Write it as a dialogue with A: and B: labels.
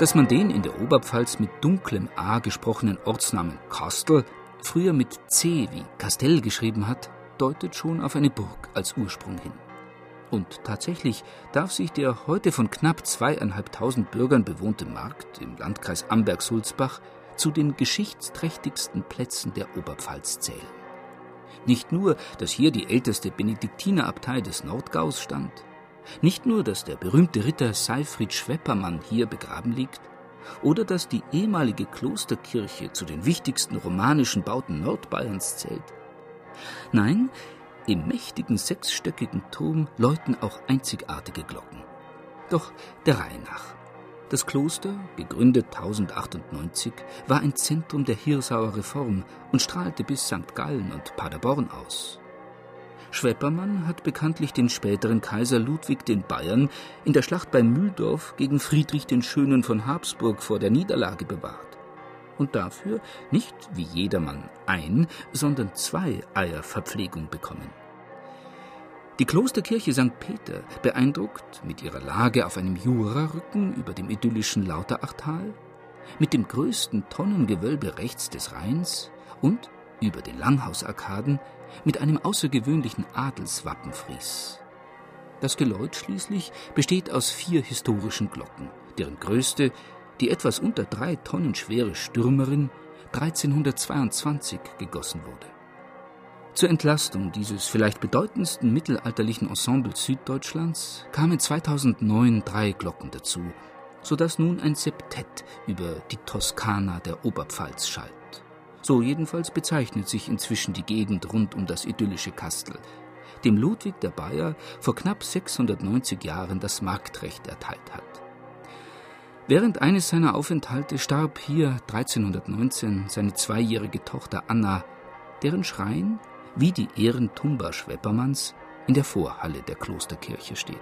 A: Dass man den in der Oberpfalz mit dunklem A gesprochenen Ortsnamen Kastel früher mit C wie Kastell geschrieben hat, deutet schon auf eine Burg als Ursprung hin. Und tatsächlich darf sich der heute von knapp zweieinhalbtausend Bürgern bewohnte Markt im Landkreis Amberg-Sulzbach zu den geschichtsträchtigsten Plätzen der Oberpfalz zählen. Nicht nur, dass hier die älteste Benediktinerabtei des Nordgaus stand, nicht nur, dass der berühmte Ritter Seifried Schweppermann hier begraben liegt, oder dass die ehemalige Klosterkirche zu den wichtigsten romanischen Bauten Nordbayerns zählt. Nein, im mächtigen sechsstöckigen Turm läuten auch einzigartige Glocken. Doch der Reihe nach. Das Kloster, gegründet 1098, war ein Zentrum der Hirsauer Reform und strahlte bis St. Gallen und Paderborn aus. Schweppermann hat bekanntlich den späteren Kaiser Ludwig den Bayern in der Schlacht bei Mühldorf gegen Friedrich den Schönen von Habsburg vor der Niederlage bewahrt. Und dafür nicht wie jedermann ein, sondern zwei Eier Verpflegung bekommen. Die Klosterkirche St. Peter beeindruckt mit ihrer Lage auf einem Jurarücken über dem idyllischen Lauterachtal, mit dem größten Tonnengewölbe rechts des Rheins und über den Langhausarkaden mit einem außergewöhnlichen Adelswappenfries. Das Geläut schließlich besteht aus vier historischen Glocken, deren größte, die etwas unter drei Tonnen schwere Stürmerin, 1322 gegossen wurde. Zur Entlastung dieses vielleicht bedeutendsten mittelalterlichen Ensembles Süddeutschlands kamen 2009 drei Glocken dazu, sodass nun ein Septett über die Toskana der Oberpfalz schallt. So jedenfalls bezeichnet sich inzwischen die Gegend rund um das idyllische Kastel, dem Ludwig der Bayer vor knapp 690 Jahren das Marktrecht erteilt hat. Während eines seiner Aufenthalte starb hier 1319 seine zweijährige Tochter Anna, deren Schrein, wie die Ehrentumba Schweppermanns, in der Vorhalle der Klosterkirche steht.